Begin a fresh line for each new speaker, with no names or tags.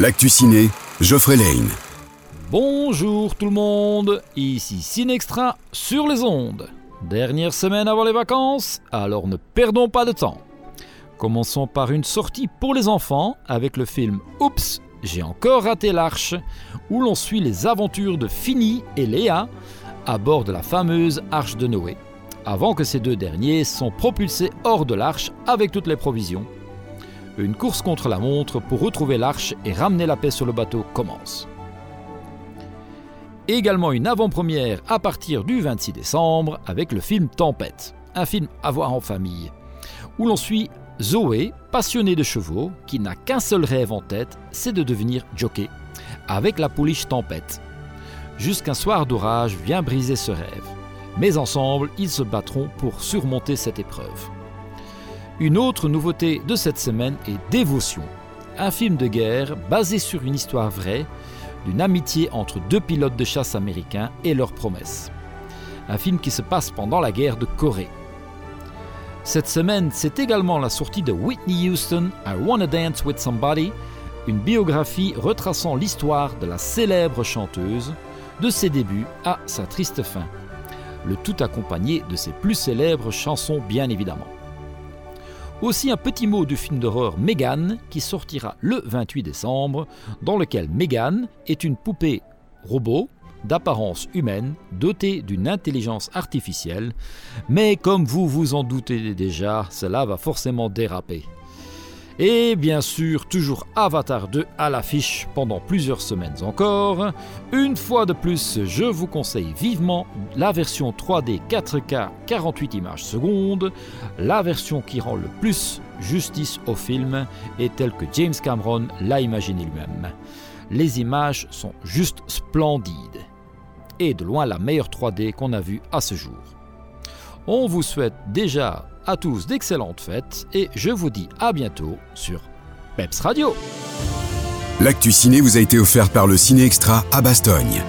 L'actu ciné, Geoffrey Lane.
Bonjour tout le monde, ici Cinextra sur les ondes. Dernière semaine avant les vacances, alors ne perdons pas de temps. Commençons par une sortie pour les enfants avec le film Oups, j'ai encore raté l'arche, où l'on suit les aventures de Finny et Léa à bord de la fameuse arche de Noé, avant que ces deux derniers sont propulsés hors de l'arche avec toutes les provisions une course contre la montre pour retrouver l'arche et ramener la paix sur le bateau commence. Également une avant-première à partir du 26 décembre avec le film Tempête, un film à voir en famille, où l'on suit Zoé, passionnée de chevaux, qui n'a qu'un seul rêve en tête, c'est de devenir jockey, avec la pouliche Tempête. Jusqu'un soir d'orage vient briser ce rêve, mais ensemble, ils se battront pour surmonter cette épreuve. Une autre nouveauté de cette semaine est Dévotion, un film de guerre basé sur une histoire vraie d'une amitié entre deux pilotes de chasse américains et leurs promesses. Un film qui se passe pendant la guerre de Corée. Cette semaine, c'est également la sortie de Whitney Houston, I Wanna Dance with Somebody, une biographie retraçant l'histoire de la célèbre chanteuse, de ses débuts à sa triste fin. Le tout accompagné de ses plus célèbres chansons bien évidemment. Aussi un petit mot du film d'horreur Megan qui sortira le 28 décembre, dans lequel Megan est une poupée robot d'apparence humaine dotée d'une intelligence artificielle, mais comme vous vous en doutez déjà, cela va forcément déraper. Et bien sûr, toujours Avatar 2 à l'affiche pendant plusieurs semaines encore. Une fois de plus, je vous conseille vivement la version 3D 4K 48 images secondes, la version qui rend le plus justice au film et telle que James Cameron l'a imaginé lui-même. Les images sont juste splendides. Et de loin la meilleure 3D qu'on a vue à ce jour. On vous souhaite déjà à tous d'excellentes fêtes et je vous dis à bientôt sur Peps Radio.
L'actu ciné vous a été offert par le Ciné Extra à Bastogne.